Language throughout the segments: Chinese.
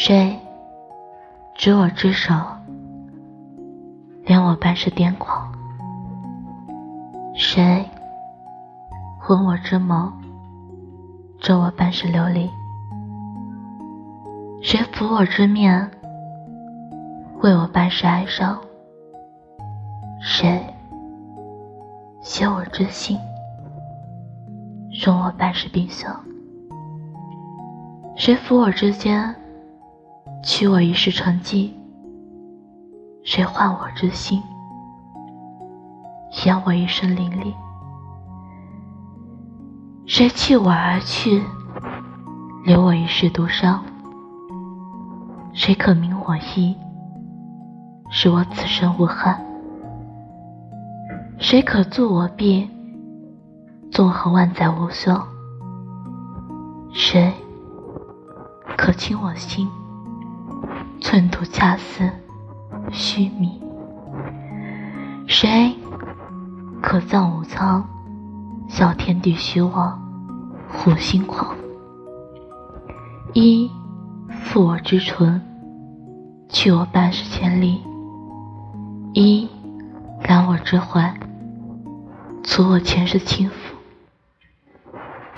谁执我之手，怜我半世癫狂？谁昏我之眸，遮我半世流离？谁抚我之面，为我半世哀伤？谁写我之心，容我半世冰霜？谁抚我之肩？取我一世成绩，谁换我之心？养我一身淋漓。谁弃我而去，留我一世独伤？谁可明我意，使我此生无憾？谁可助我臂，纵横万载无休？谁可倾我心？寸土恰似须弥，谁可葬吾苍？笑天地虚妄，护心狂。一负我之唇，去我半世千里；一揽我之怀，阻我前世轻浮。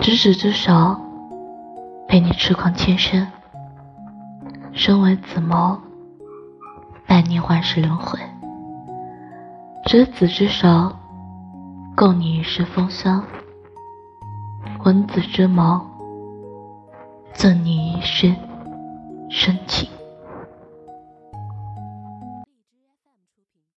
执子之手，陪你痴狂千生。身为子谋，伴你万世轮回；执子之手，共你一世风霜；闻子之谋，赠你一世深情。